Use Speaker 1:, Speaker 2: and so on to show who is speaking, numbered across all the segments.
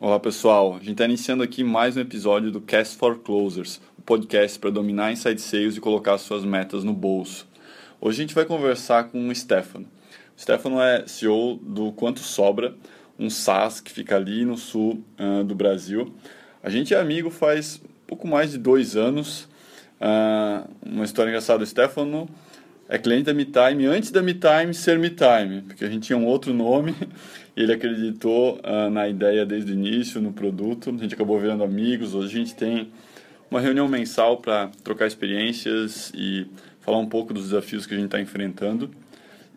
Speaker 1: Olá pessoal, a gente está iniciando aqui mais um episódio do Cast for Closers, o um podcast para dominar inside sales e colocar suas metas no bolso. Hoje a gente vai conversar com o Stefano. O Stefano é CEO do Quanto Sobra, um SaaS que fica ali no sul uh, do Brasil. A gente é amigo faz pouco mais de dois anos. Uh, uma história engraçada, o Stefano é cliente da MeTime antes da MeTime ser MeTime, porque a gente tinha um outro nome e ele acreditou uh, na ideia desde o início, no produto. A gente acabou virando amigos. Hoje a gente tem uma reunião mensal para trocar experiências e falar um pouco dos desafios que a gente está enfrentando.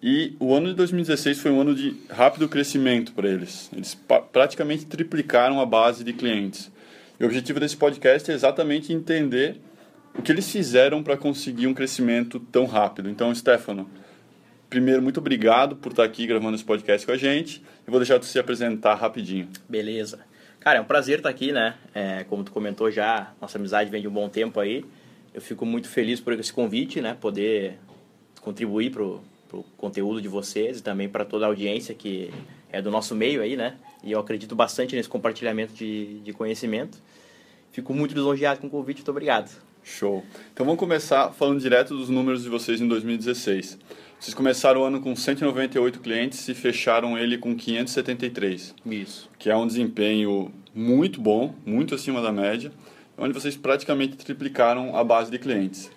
Speaker 1: E o ano de 2016 foi um ano de rápido crescimento para eles. Eles praticamente triplicaram a base de clientes. E o objetivo desse podcast é exatamente entender o que eles fizeram para conseguir um crescimento tão rápido. Então, Stefano, primeiro, muito obrigado por estar aqui gravando esse podcast com a gente. Eu vou deixar você se apresentar rapidinho.
Speaker 2: Beleza. Cara, é um prazer estar aqui, né? É, como tu comentou já, nossa amizade vem de um bom tempo aí. Eu fico muito feliz por esse convite, né? Poder contribuir para o conteúdo de vocês e também para toda a audiência que é do nosso meio aí, né? E eu acredito bastante nesse compartilhamento de, de conhecimento. Fico muito lisonjeado com o convite, muito obrigado.
Speaker 1: Show. Então vamos começar falando direto dos números de vocês em 2016. Vocês começaram o ano com 198 clientes e fecharam ele com 573.
Speaker 2: Isso.
Speaker 1: Que é um desempenho muito bom, muito acima da média, onde vocês praticamente triplicaram a base de clientes.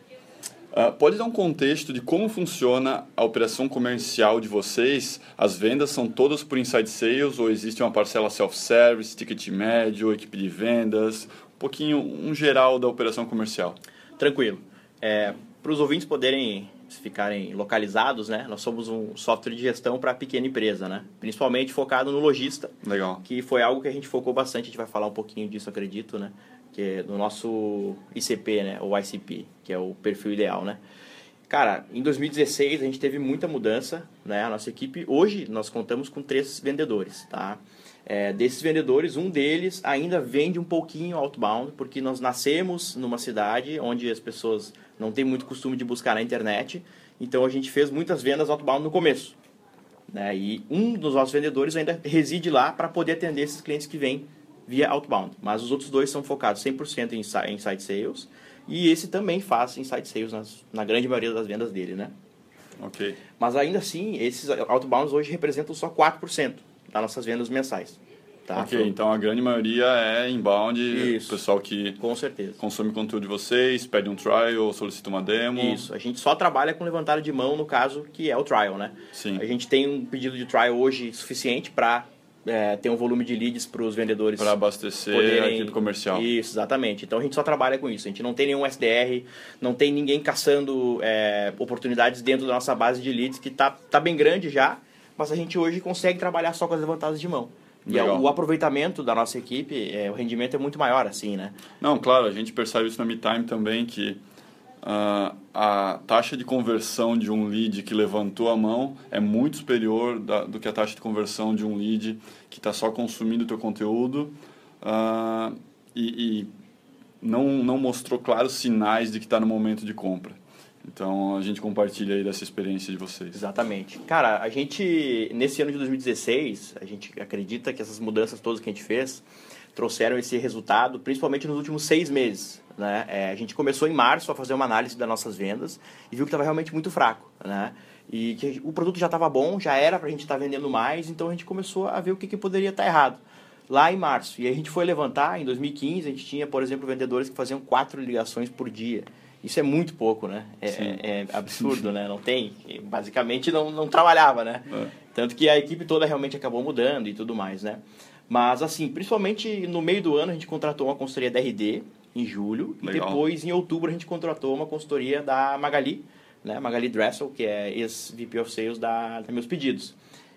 Speaker 1: Uh, pode dar um contexto de como funciona a operação comercial de vocês? As vendas são todas por inside sales ou existe uma parcela self-service, ticket médio, equipe de vendas? Um pouquinho, um geral da operação comercial.
Speaker 2: Tranquilo. É, para os ouvintes poderem ficarem localizados, né? Nós somos um software de gestão para pequena empresa, né? Principalmente focado no lojista.
Speaker 1: Legal.
Speaker 2: Que foi algo que a gente focou bastante. A gente vai falar um pouquinho disso, acredito, né? Que é no nosso ICP, né? O ICP, que é o perfil ideal, né? Cara, em 2016 a gente teve muita mudança, né? A nossa equipe hoje nós contamos com três vendedores, tá? É, desses vendedores, um deles ainda vende um pouquinho outbound, porque nós nascemos numa cidade onde as pessoas não têm muito costume de buscar na internet, então a gente fez muitas vendas outbound no começo. Né? E um dos nossos vendedores ainda reside lá para poder atender esses clientes que vêm via outbound, mas os outros dois são focados 100% em inside sales e esse também faz inside sales nas, na grande maioria das vendas dele, né?
Speaker 1: Ok.
Speaker 2: Mas ainda assim, esses outbounds hoje representam só 4% das nossas vendas mensais. Tá?
Speaker 1: Ok, então a grande maioria é inbound,
Speaker 2: Isso.
Speaker 1: pessoal que
Speaker 2: Com certeza.
Speaker 1: consome conteúdo de vocês, pede um trial, solicita uma demo.
Speaker 2: Isso, a gente só trabalha com levantada de mão no caso que é o trial, né?
Speaker 1: Sim.
Speaker 2: A gente tem um pedido de trial hoje suficiente para é, ter um volume de leads para os vendedores
Speaker 1: Para abastecer a
Speaker 2: poderem...
Speaker 1: equipe comercial.
Speaker 2: Isso, exatamente. Então a gente só trabalha com isso. A gente não tem nenhum SDR, não tem ninguém caçando é, oportunidades dentro da nossa base de leads, que tá, tá bem grande já, mas a gente hoje consegue trabalhar só com as levantadas de mão. E
Speaker 1: Legal.
Speaker 2: o aproveitamento da nossa equipe, é, o rendimento é muito maior, assim, né?
Speaker 1: Não, claro, a gente percebe isso na MeTime também, que ah, a taxa de conversão de um lead que levantou a mão é muito superior da, do que a taxa de conversão de um lead que está só consumindo o teu conteúdo ah, e, e não, não mostrou claros sinais de que está no momento de compra. Então a gente compartilha aí dessa experiência de vocês.
Speaker 2: Exatamente. Cara, a gente, nesse ano de 2016, a gente acredita que essas mudanças todas que a gente fez trouxeram esse resultado, principalmente nos últimos seis meses. Né? É, a gente começou em março a fazer uma análise das nossas vendas e viu que estava realmente muito fraco. Né? E que o produto já estava bom, já era para a gente estar tá vendendo mais, então a gente começou a ver o que, que poderia estar tá errado. Lá em março. E a gente foi levantar, em 2015, a gente tinha, por exemplo, vendedores que faziam quatro ligações por dia. Isso é muito pouco, né? É, é, é absurdo, né? Não tem. Basicamente não, não trabalhava, né?
Speaker 1: É.
Speaker 2: Tanto que a equipe toda realmente acabou mudando e tudo mais, né? Mas, assim, principalmente no meio do ano a gente contratou uma consultoria da RD em julho.
Speaker 1: Legal.
Speaker 2: E depois, em outubro, a gente contratou uma consultoria da Magali, né? Magali Dressel, que é ex-VP of Sales da, da Meus Pedidos.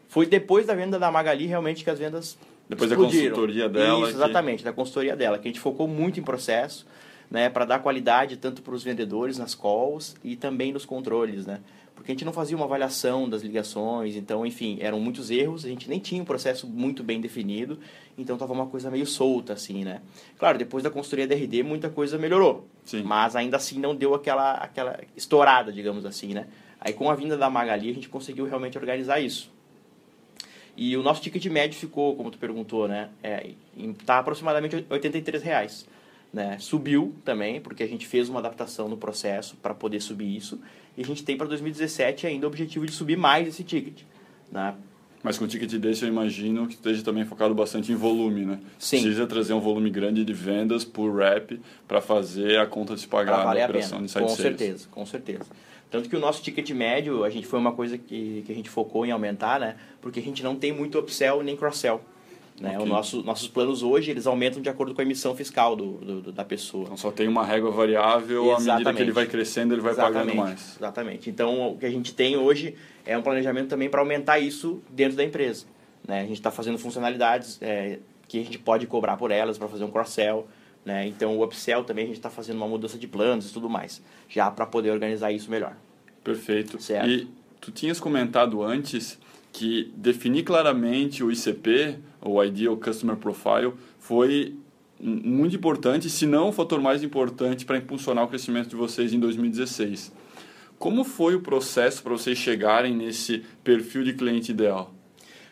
Speaker 2: Foi depois da venda da Magali realmente que as vendas
Speaker 1: Depois da
Speaker 2: explodiram.
Speaker 1: consultoria dela.
Speaker 2: Isso,
Speaker 1: que-
Speaker 2: exatamente, da consultoria dela, que a gente focou muito em processo, né, para dar qualidade tanto para os vendedores nas calls e também nos controles, né? Porque a gente não fazia uma avaliação das ligações, então, enfim, eram muitos erros, a gente nem tinha um processo muito bem definido, então tava uma coisa meio solta, assim, né? Claro, depois da consultoria da RD, muita coisa melhorou,
Speaker 1: Sim.
Speaker 2: mas ainda assim não deu aquela, aquela estourada, digamos assim, né? Aí com a vinda da Magali, a gente conseguiu realmente organizar isso. E o nosso ticket médio ficou, como tu perguntou, né? É, tá aproximadamente 83 reais. Né? Subiu também, porque a gente fez uma adaptação no processo para poder subir isso. E a gente tem para 2017 ainda o objetivo de subir mais esse ticket. Né?
Speaker 1: Mas com o ticket desse eu imagino que esteja também focado bastante em volume, né?
Speaker 2: Sim.
Speaker 1: Precisa trazer um volume grande de vendas por rep para fazer a conta se pagar
Speaker 2: vale
Speaker 1: na
Speaker 2: a
Speaker 1: operação
Speaker 2: pena.
Speaker 1: de site
Speaker 2: Com
Speaker 1: sales.
Speaker 2: certeza, com certeza. Tanto que o nosso ticket médio, a gente foi uma coisa que, que a gente focou em aumentar, né? Porque a gente não tem muito upsell nem cross-sell. Né?
Speaker 1: Ok.
Speaker 2: O nosso, nossos planos hoje, eles aumentam de acordo com a emissão fiscal do, do- da pessoa.
Speaker 1: Então só tem uma régua variável, à medida que
Speaker 2: Exatamente.
Speaker 1: ele vai crescendo, ele vai pagando
Speaker 2: Exatamente,
Speaker 1: mais.
Speaker 2: Exatamente. Então, o que a gente tem hoje é um planejamento também para aumentar isso dentro da empresa. Né? A gente está fazendo funcionalidades é, que a gente pode cobrar por elas para fazer um cross-sell. Né? Então, o upsell também a gente está fazendo uma mudança de planos e tudo mais, já para poder organizar isso melhor.
Speaker 1: Perfeito.
Speaker 2: Certo.
Speaker 1: E tu tinhas comentado antes que definir claramente o ICP, o Ideal Customer Profile, foi muito importante, se não o fator mais importante para impulsionar o crescimento de vocês em 2016. Como foi o processo para vocês chegarem nesse perfil de cliente ideal?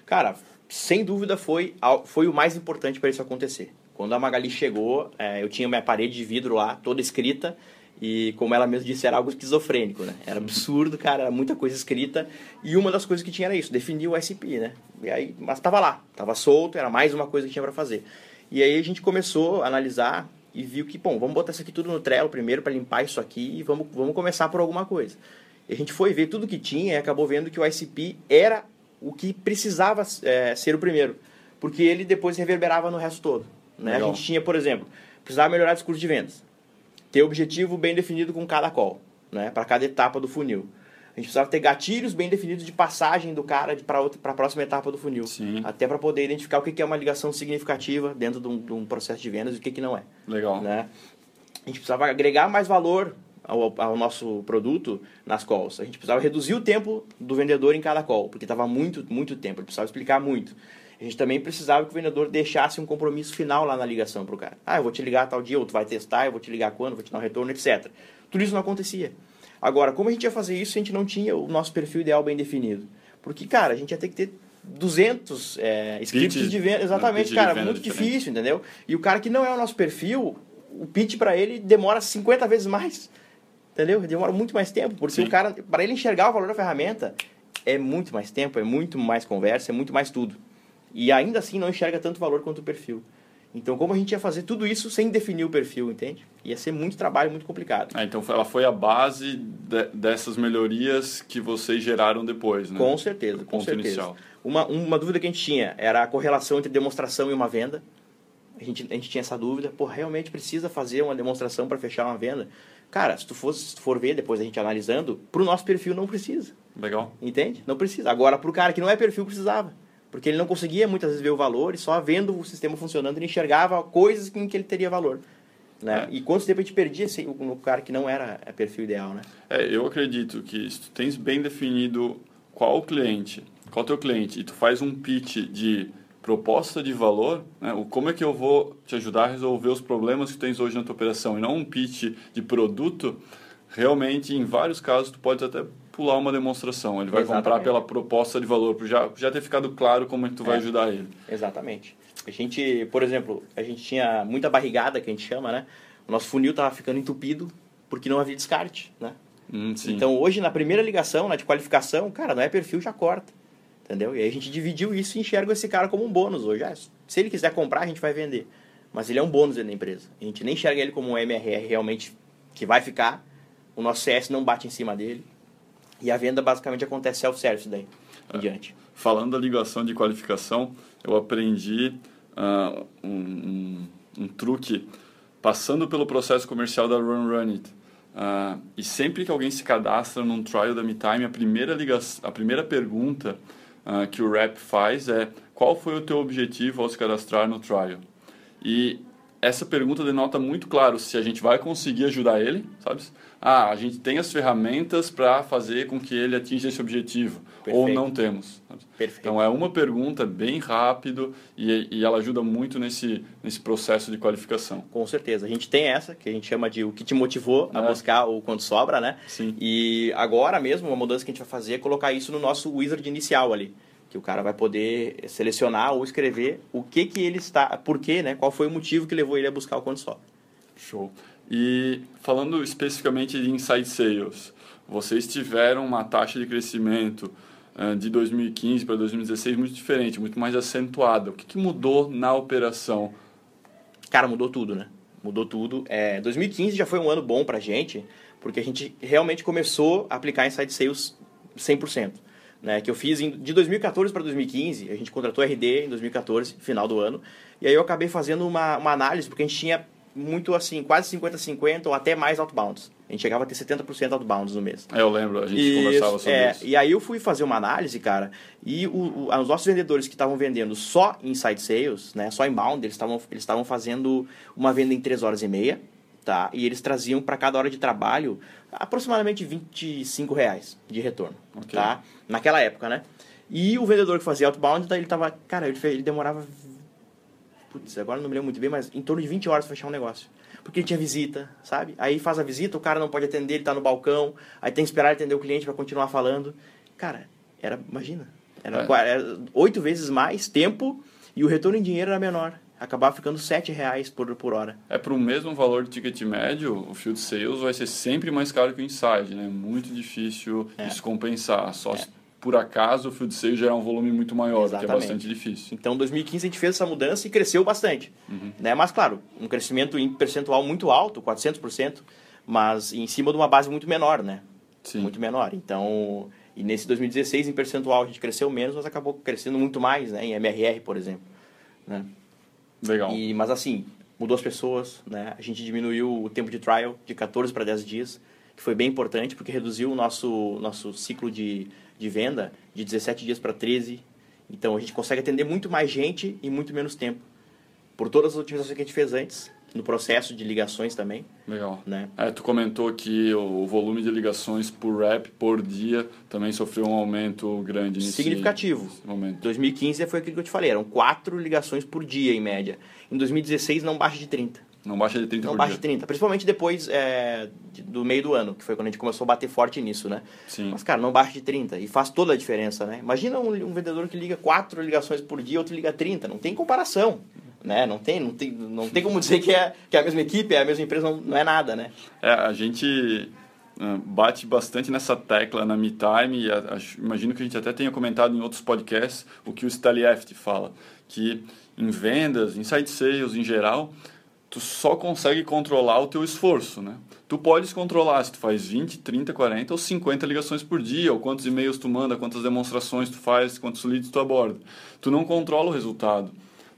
Speaker 2: Cara, sem dúvida foi, foi o mais importante para isso acontecer. Quando a Magali chegou, é, eu tinha minha parede de vidro lá, toda escrita, e como ela mesma disse, era algo esquizofrênico, né? Era absurdo, cara, era muita coisa escrita, e uma das coisas que tinha era isso, definir o SP, né? E aí, mas estava lá, estava solto, era mais uma coisa que tinha para fazer. E aí a gente começou a analisar e viu que, bom, vamos botar isso aqui tudo no Trello primeiro para limpar isso aqui e vamos, vamos começar por alguma coisa. E a gente foi ver tudo que tinha e acabou vendo que o ICP era o que precisava é, ser o primeiro, porque ele depois reverberava no resto todo. Né? A gente tinha, por exemplo, precisava melhorar discurso de vendas, ter objetivo bem definido com cada call, né? para cada etapa do funil. A gente precisava ter gatilhos bem definidos de passagem do cara para a próxima etapa do funil.
Speaker 1: Sim.
Speaker 2: Até para poder identificar o que que é uma ligação significativa dentro de um, de um processo de vendas e o que, que não é
Speaker 1: Legal.
Speaker 2: né? A gente precisava agregar mais valor ao, ao nosso produto nas calls. A gente precisava reduzir o tempo do vendedor em cada call, porque estava muito, muito tempo, ele precisava explicar muito. A gente também precisava que o vendedor deixasse um compromisso final lá na ligação para o cara. Ah, eu vou te ligar tal dia, ou tu vai testar, eu vou te ligar quando, vou te dar um retorno, etc. Tudo isso não acontecia. Agora, como a gente ia fazer isso se a gente não tinha o nosso perfil ideal bem definido? Porque, cara, a gente ia ter que ter 200 é, scripts
Speaker 1: Pitches,
Speaker 2: de venda.
Speaker 1: né,
Speaker 2: Exatamente,
Speaker 1: pitch
Speaker 2: cara,
Speaker 1: venda
Speaker 2: muito
Speaker 1: diferente.
Speaker 2: difícil, entendeu? E o cara que não é o nosso perfil, o pitch para ele demora 50 vezes mais. Entendeu? Demora muito mais tempo, porque
Speaker 1: Sim.
Speaker 2: o cara, para ele enxergar o valor da ferramenta, é muito mais tempo, é muito mais conversa, é muito mais tudo. E ainda assim não enxerga tanto valor quanto o perfil. Então, como a gente ia fazer tudo isso sem definir o perfil, entende? Ia ser muito trabalho, muito complicado.
Speaker 1: Ah, então ela foi a base de- dessas melhorias que vocês geraram depois, né?
Speaker 2: Com certeza,
Speaker 1: O
Speaker 2: com
Speaker 1: ponto
Speaker 2: certeza.
Speaker 1: inicial.
Speaker 2: Uma, uma dúvida que a gente tinha era a correlação entre demonstração e uma venda. A gente, a gente tinha essa dúvida, pô, realmente precisa fazer uma demonstração para fechar uma venda? Cara, se tu, for, se tu for ver depois a gente analisando, pro nosso perfil não precisa,
Speaker 1: Legal.
Speaker 2: entende? Não precisa. Agora, pro cara que não é perfil, precisava. Porque ele não conseguia muitas vezes ver o valor e só vendo o sistema funcionando ele enxergava coisas em que ele teria valor. Né?
Speaker 1: É.
Speaker 2: E quanto tempo a gente perdia assim, no cara que não era é, perfil ideal, né?
Speaker 1: É, eu acredito que se tu tens bem definido qual o cliente, qual o teu cliente, e tu faz um pitch de proposta de valor, né, o como é que eu vou te ajudar a resolver os problemas que tu tens hoje na tua operação, e não um pitch de produto, realmente, em vários casos, tu pode até pular uma demonstração. Ele vai comprar
Speaker 2: Exatamente.
Speaker 1: pela proposta de valor, já, já ter ficado claro como é que tu vai
Speaker 2: É.
Speaker 1: ajudar ele.
Speaker 2: Exatamente. A gente, por exemplo, a gente tinha muita barrigada, que a gente chama, né? O nosso funil estava ficando entupido porque não havia descarte, né?
Speaker 1: Hum.
Speaker 2: Então, hoje, na primeira ligação, na de qualificação, cara, não é perfil, já corta. Entendeu? E aí a gente dividiu isso e enxerga esse cara como um bônus hoje. Ah, se ele quiser comprar, a gente vai vender. Mas ele é um bônus dentro da empresa. A gente nem enxerga ele como um MRR realmente que vai ficar. O nosso CS não bate em cima dele. E a venda basicamente acontece self-service daí em diante.
Speaker 1: Falando da ligação de qualificação, eu aprendi ah, um, um, um truque passando pelo processo comercial da Run Run It. Ah, e sempre que alguém se cadastra num trial da MeTime, a primeira, ligação, a primeira pergunta ah, que o rep faz é qual foi o teu objetivo ao se cadastrar no trial? E essa pergunta denota muito claro se a gente vai conseguir ajudar ele, sabe? Ah, a gente tem as ferramentas para fazer com que ele atinja esse objetivo, ou
Speaker 2: Perfeito.
Speaker 1: não temos.
Speaker 2: Perfeito.
Speaker 1: Então é uma pergunta bem rápido e, e ela ajuda muito nesse, nesse processo de qualificação.
Speaker 2: Com certeza. A gente tem essa, que a gente chama de o que te motivou a
Speaker 1: É.
Speaker 2: buscar o quanto sobra, né?
Speaker 1: Sim.
Speaker 2: E agora mesmo, uma mudança que a gente vai fazer é colocar isso no nosso wizard inicial ali. que o cara vai poder selecionar ou escrever o que que ele está, por quê, né? Qual foi o motivo que levou ele a buscar o quanto só.
Speaker 1: Show. E falando especificamente de inside sales, vocês tiveram uma taxa de crescimento uh, de 2015 para 2016 muito diferente, muito mais acentuada. O que, que, mudou na operação?
Speaker 2: Cara, mudou tudo, né? Mudou tudo. É, 2015 já foi um ano bom para a gente, porque a gente realmente começou a aplicar inside sales 100%. Né, que eu fiz em, de 2014 para 2015, a gente contratou RD em 2014, final do ano, e aí eu acabei fazendo uma, uma análise, porque a gente tinha muito assim, quase 50-50 ou até mais outbounds. A gente chegava a ter 70% outbounds no mês.
Speaker 1: É, eu lembro, a gente conversava sobre
Speaker 2: é,
Speaker 1: isso.
Speaker 2: E aí eu fui fazer uma análise, cara, e o, o, os nossos vendedores que estavam vendendo só inside sales, né, só inbound, eles estavam eles fazendo uma venda em 3 horas e meia, tá? E eles traziam para cada hora de trabalho aproximadamente 25 reais de retorno, okay. tá? Naquela época, né? E o vendedor que fazia outbound, ele tava, cara, ele demorava putz, agora não me lembro muito bem, mas em torno de 20 horas fechar um negócio. Porque ele tinha visita, sabe? Aí faz a visita, o cara não pode atender, ele está no balcão, aí tem que esperar atender o cliente para continuar falando. Cara, era, imagina, era, é. oito vezes mais tempo e o retorno em dinheiro era menor acabava ficando sete reais por, por hora.
Speaker 1: É para o mesmo valor de ticket médio, o field sales vai ser sempre mais caro que o inside, né? Muito difícil é. isso compensar. Só é por acaso o field sales gerar um volume muito maior, Exatamente. que é bastante difícil.
Speaker 2: Então, em 2015 a gente fez essa mudança e cresceu bastante. Uhum. Né? Mas, claro, um crescimento em percentual muito alto, 400%, mas em cima de uma base muito menor, né? Sim. Muito menor. Então, e nesse 2016 em percentual a gente cresceu menos, mas acabou crescendo muito mais, né? Em MRR, por exemplo. Né?
Speaker 1: Legal.
Speaker 2: E, mas assim, mudou as pessoas, né? A gente diminuiu o tempo de trial de 14 para 10 dias, que foi bem importante porque reduziu o nosso, nosso ciclo de de venda de 17 dias para 13. Então a gente consegue atender muito mais gente em muito menos tempo. Por todas as otimizações que a gente fez antes, no processo de ligações também.
Speaker 1: Legal.
Speaker 2: Né?
Speaker 1: É, tu comentou que o volume de ligações por rep por dia também sofreu um aumento grande nesse
Speaker 2: Significativo.
Speaker 1: momento.
Speaker 2: 2015 foi aquilo que eu te falei, eram quatro ligações por dia em média. Em 2016 não baixa de 30.
Speaker 1: Não baixa de 30
Speaker 2: Não baixa de 30, principalmente depois é, do meio do ano, que foi quando a gente começou a bater forte nisso, né?
Speaker 1: Sim.
Speaker 2: Mas, cara, não baixa de 30 e faz toda a diferença, né? Imagina um, um vendedor que liga quatro ligações por dia, outro liga 30, não tem comparação, né? Não tem, não tem, não tem como dizer que é, que é a mesma equipe, é a mesma empresa, não, não é nada, né?
Speaker 1: É, a gente uh, bate bastante nessa tecla na MeTime e a, a, imagino que a gente até tenha comentado em outros podcasts o que o Stalieft fala, que em vendas, em site sales em geral tu só consegue controlar o teu esforço, né? Tu podes controlar se tu faz 20, 30, 40 ou 50 ligações por dia, ou quantos e-mails tu manda, quantas demonstrações tu faz, quantos leads tu aborda. Tu não controla o resultado.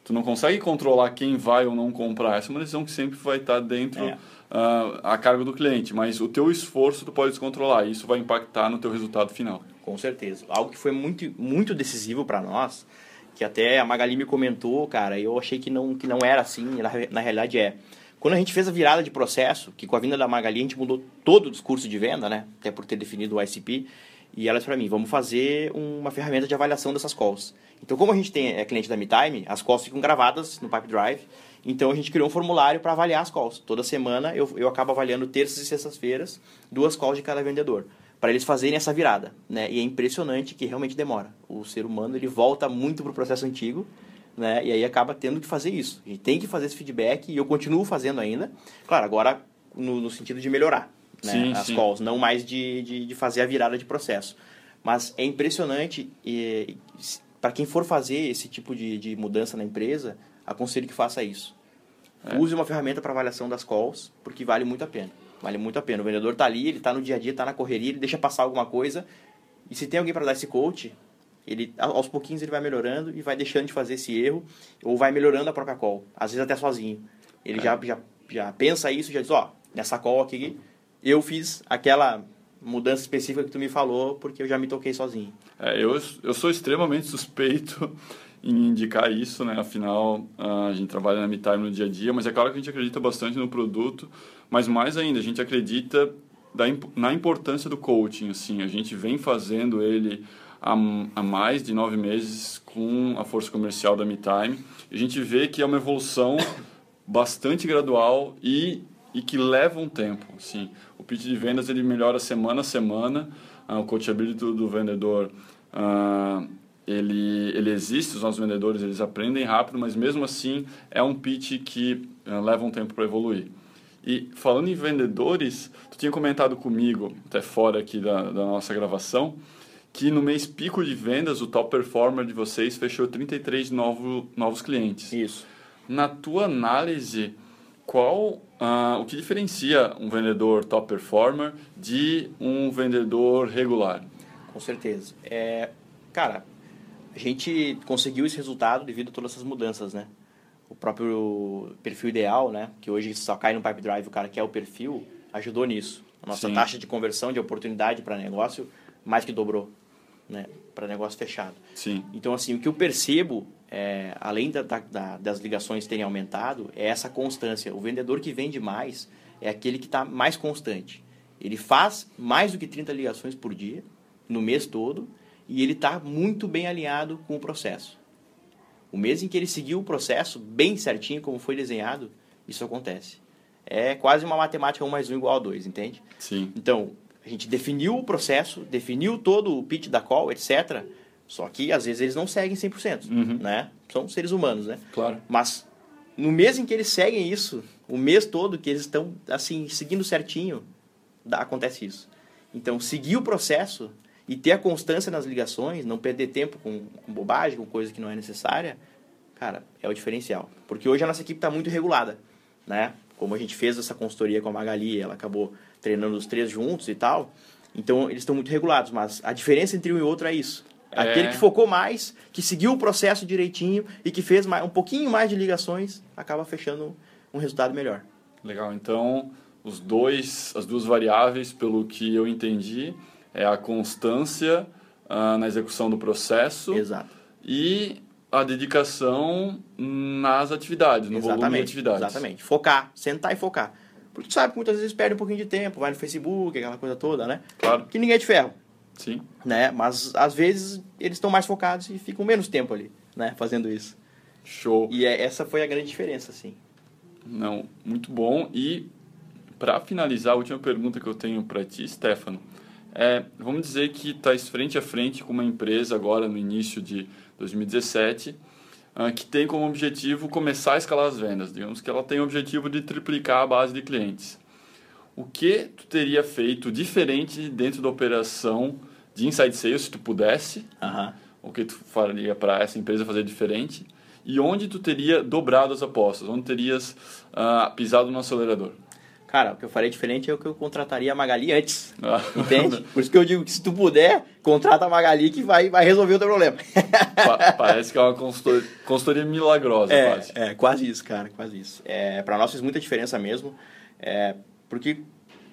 Speaker 1: Tu não consegue controlar quem vai ou não comprar. Essa é uma decisão que sempre vai estar dentro é. uh, a cargo do cliente, mas o teu esforço tu pode controlar e isso vai impactar no teu resultado final.
Speaker 2: Com certeza. Algo que foi muito, muito decisivo para nós que até a Magali me comentou, cara, eu achei que não, que não era assim, na, na realidade é. Quando a gente fez a virada de processo, que com a vinda da Magali a gente mudou todo o discurso de venda, né? Até por ter definido o ICP, e ela disse para mim, vamos fazer uma ferramenta de avaliação dessas calls. Então, como a gente tem é cliente da MeTime, as calls ficam gravadas no Pipe Drive, então a gente criou um formulário para avaliar as calls. Toda semana eu, eu acabo avaliando terças e sextas-feiras duas calls de cada vendedor para eles fazerem essa virada, né? E é impressionante que realmente demora. O ser humano ele volta muito para o processo antigo, né? E aí acaba tendo que fazer isso. A gente tem que fazer esse feedback e eu continuo fazendo ainda. Claro, agora no, no sentido de melhorar né? sim, as sim. calls, não mais de, de, de, fazer a virada de processo. Mas é impressionante e, para quem for fazer esse tipo de, de mudança na empresa, aconselho que faça isso. É. Use uma ferramenta para avaliação das calls, porque vale muito a pena. Vale muito a pena. O vendedor está ali, ele está no dia a dia, está na correria, ele deixa passar alguma coisa. E se tem alguém para dar esse coach, ele aos pouquinhos ele vai melhorando e vai deixando de fazer esse erro ou vai melhorando a própria call, às vezes até sozinho. Ele é. já, já, já pensa isso, já diz, ó, nessa call aqui eu fiz aquela mudança específica que tu me falou porque eu já me toquei sozinho.
Speaker 1: É, eu, eu sou extremamente suspeito em indicar isso, né? Afinal, a gente trabalha na MeTime no dia a dia, mas é claro que a gente acredita bastante no produto, mas mais ainda, a gente acredita da, na importância do coaching, assim, a gente vem fazendo ele há, há mais de nove meses com a força comercial da MeTime, a gente vê que é uma evolução bastante gradual e, e que leva um tempo, assim, o pitch de vendas ele melhora semana a semana, uh, o coachability do, do vendedor uh, ele, ele existe, os nossos vendedores eles aprendem rápido, mas mesmo assim é um pitch que uh, leva um tempo para evoluir. E falando em vendedores, tu tinha comentado comigo, até fora aqui da, da nossa gravação, que no mês pico de vendas, o top performer de vocês fechou 33 novo, novos clientes.
Speaker 2: Isso.
Speaker 1: Na tua análise, qual uh, o que diferencia um vendedor top performer de um vendedor regular?
Speaker 2: Com certeza. É, cara, a gente conseguiu esse resultado devido a todas essas mudanças, né? O próprio perfil ideal, né? Que hoje só cai no Pipe Drive o cara quer o perfil, ajudou nisso. A nossa Sim. taxa de conversão de oportunidade para negócio mais que dobrou, né? Para negócio fechado.
Speaker 1: Sim.
Speaker 2: Então, assim, o que eu percebo, é, além da, da, das ligações terem aumentado, é essa constância. O vendedor que vende mais é aquele que está mais constante. Ele faz mais do que 30 ligações por dia, no mês todo, e ele está muito bem alinhado com o processo. O mês em que ele seguiu o processo bem certinho, como foi desenhado, isso acontece. É quase uma matemática 1 mais 1 igual a 2, entende?
Speaker 1: Sim.
Speaker 2: Então, a gente definiu o processo, definiu todo o pitch da call, etc. Só que, às vezes, eles não seguem 100%, uhum. né? São seres humanos, né?
Speaker 1: Claro.
Speaker 2: Mas, no mês em que eles seguem isso, o mês todo que eles estão, assim, seguindo certinho, dá, acontece isso. Então, seguir o processo e ter a constância nas ligações, não perder tempo com, com bobagem, com coisa que não é necessária, cara, é o diferencial. Porque hoje a nossa equipe está muito regulada, né? Como a gente fez essa consultoria com a Magali, ela acabou treinando os três juntos e tal. Então, eles estão muito regulados, mas a diferença entre um e outro é isso. É. Aquele que focou mais, que seguiu o processo direitinho e que fez mais, um pouquinho mais de ligações, acaba fechando um resultado melhor.
Speaker 1: Legal. Então, os dois, as duas variáveis, pelo que eu entendi, é a constância uh, na execução do processo
Speaker 2: Exato.
Speaker 1: e a dedicação nas atividades, no exatamente, volume de atividades.
Speaker 2: Exatamente. Focar, sentar e focar. Porque tu sabe que muitas vezes perde um pouquinho de tempo, vai no Facebook, aquela coisa toda, né?
Speaker 1: Claro.
Speaker 2: Que ninguém é de ferro.
Speaker 1: Sim.
Speaker 2: Né? Mas às vezes eles estão mais focados e ficam menos tempo ali, né? Fazendo isso.
Speaker 1: Show.
Speaker 2: E é, essa foi a grande diferença, assim.
Speaker 1: Não, muito bom. E para finalizar, a última pergunta que eu tenho para ti, Stefano. É, vamos dizer que está frente a frente com uma empresa agora no início de 2017 uh, que tem como objetivo começar a escalar as vendas. Digamos que ela tem o objetivo de triplicar a base de clientes. O que tu teria feito diferente dentro da operação de inside sales se tu pudesse? O que tu faria para essa empresa fazer diferente? E onde tu teria dobrado as apostas? Onde terias uh, pisado no acelerador?
Speaker 2: Cara, o que eu faria diferente é o que eu contrataria a Magali antes. Ah. Entende? Por isso que eu digo que se tu puder, contrata a Magali que vai, vai resolver o teu problema.
Speaker 1: Pa parece que é uma consultoria, consultoria milagrosa,
Speaker 2: é,
Speaker 1: quase.
Speaker 2: É, quase isso, cara, quase isso. É, pra nós fez muita diferença mesmo. É, porque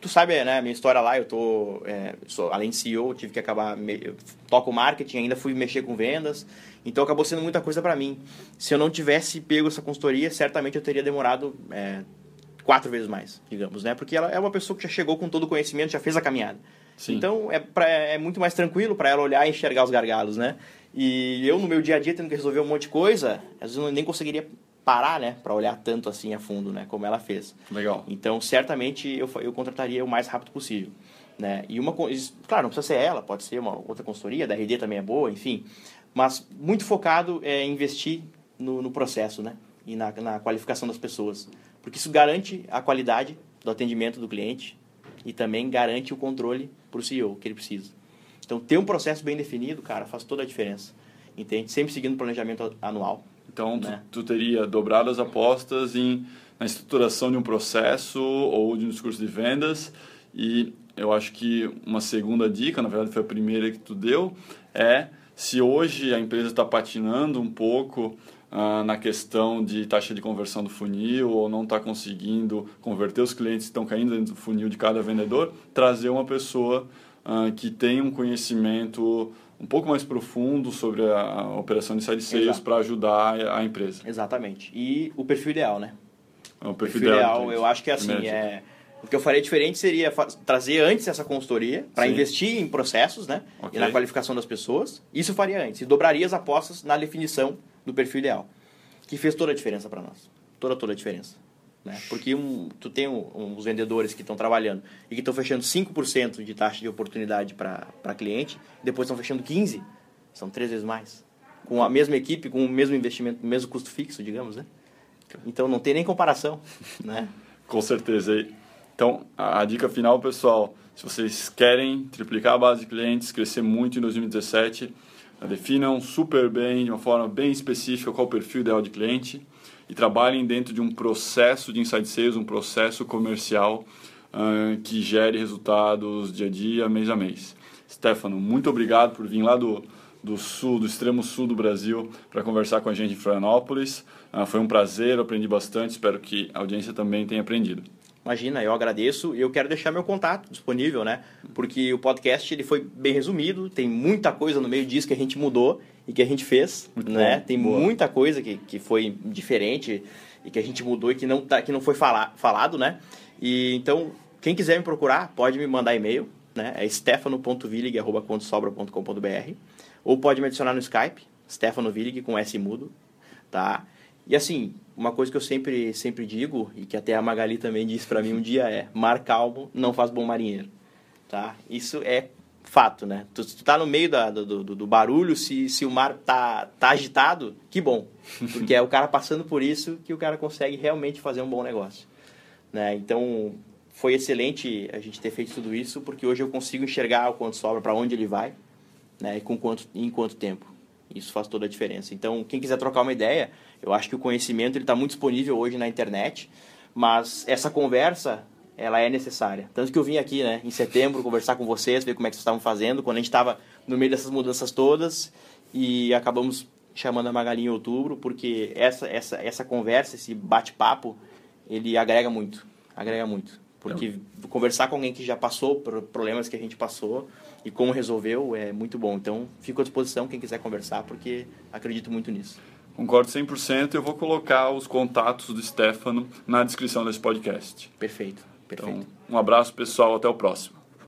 Speaker 2: tu sabe, né, minha história lá, eu tô, é, sou, além de CEO, tive que acabar, me, toco marketing, ainda fui mexer com vendas, então acabou sendo muita coisa para mim. Se eu não tivesse pego essa consultoria, certamente eu teria demorado é, quatro vezes mais, digamos, né? Porque ela é uma pessoa que já chegou com todo o conhecimento, já fez a caminhada.
Speaker 1: Sim.
Speaker 2: Então é, pra, é muito mais tranquilo para ela olhar e enxergar os gargalos, né? E eu no meu dia a dia tendo que resolver um monte de coisa, às vezes eu nem conseguiria parar, né, para olhar tanto assim a fundo, né, como ela fez.
Speaker 1: Legal.
Speaker 2: Então certamente eu eu contrataria o mais rápido possível, né? E uma claro, não precisa ser ela, pode ser uma outra consultoria, da RD também é boa, enfim, mas muito focado é investir no, no processo, né? E na, na qualificação das pessoas porque isso garante a qualidade do atendimento do cliente e também garante o controle para o CEO que ele precisa. Então, ter um processo bem definido, cara, faz toda a diferença. Entende? Sempre seguindo o planejamento anual.
Speaker 1: Então, né? tu, tu, teria dobrado as apostas em, na estruturação de um processo ou de um discurso de vendas. E eu acho que uma segunda dica, na verdade foi a primeira que tu deu, é se hoje a empresa está patinando um pouco ah, na questão de taxa de conversão do funil ou não está conseguindo converter os clientes que estão caindo dentro do funil de cada vendedor, trazer uma pessoa uh, que tem um conhecimento um pouco mais profundo sobre a, a operação de side sales para ajudar a, a, empresa.
Speaker 2: Exatamente. E o perfil ideal, né?
Speaker 1: É o perfil, perfil ideal,
Speaker 2: eu acho que é assim, é... O que eu faria diferente seria trazer antes essa consultoria para investir em processos, né? Okay. E na qualificação das pessoas. Isso eu faria antes. E dobraria as apostas na definição do perfil ideal. Que fez toda a diferença para nós. Toda, toda a diferença. Né? Porque um, tu tem um, uns vendedores que estão trabalhando e que estão fechando 5% de taxa de oportunidade para cliente, depois estão fechando 15%, são três vezes mais. com a mesma equipe, com o mesmo investimento, o mesmo custo fixo, digamos, né? Então não tem nem comparação, né?
Speaker 1: Com certeza. Então, a dica final, pessoal, se vocês querem triplicar a base de clientes, crescer muito em 2017, definam super bem, de uma forma bem específica, qual o perfil ideal de cliente e trabalhem dentro de um processo de inside sales, um processo comercial uh, que gere resultados dia a dia, mês a mês. Stefano, muito obrigado por vir lá do, do sul, do extremo sul do Brasil, para conversar com a gente em Florianópolis. Uh, foi um prazer, aprendi bastante, espero que a audiência também tenha aprendido.
Speaker 2: Imagina, eu agradeço e eu quero deixar meu contato disponível, né? Porque o podcast ele foi bem resumido, tem muita coisa no meio disso que a gente mudou e que a gente fez, Muito né? Bom. Tem Boa. muita coisa que, que foi diferente e que a gente mudou e que não, tá, que não foi fala, falado, né? E então, quem quiser me procurar, pode me mandar e-mail, né? É stefano.villig.com.br ou pode me adicionar no Skype, Stefano com S mudo, tá? E assim, uma coisa que eu sempre, sempre digo, e que até a Magali também disse para mim um dia é, mar calmo não faz bom marinheiro, tá? Isso é fato, né? Tu, tu tá no meio da, do, do, do, barulho, se, se o mar tá, tá agitado, que bom. Porque é o cara passando por isso que o cara consegue realmente fazer um bom negócio. Né? Então, foi excelente a gente ter feito tudo isso, porque hoje eu consigo enxergar o quanto sobra, para onde ele vai, né? E com quanto, em quanto tempo. Isso faz toda a diferença. Então, quem quiser trocar uma ideia, eu acho que o conhecimento está muito disponível hoje na internet, mas essa conversa ela é necessária. Tanto que eu vim aqui, né, em setembro, conversar com vocês, ver como é que vocês estavam fazendo, quando a gente estava no meio dessas mudanças todas, e acabamos chamando a Magali em outubro, porque essa, essa, essa conversa, esse bate-papo, ele agrega muito, agrega muito. Porque é. conversar com alguém que já passou por problemas que a gente passou e como resolveu é muito bom. Então, fico à disposição quem quiser conversar, porque acredito muito nisso.
Speaker 1: Concordo 100%. Eu vou colocar os contatos do Stefano na descrição desse podcast.
Speaker 2: Perfeito, perfeito.
Speaker 1: Então, um abraço, pessoal. Até o próximo.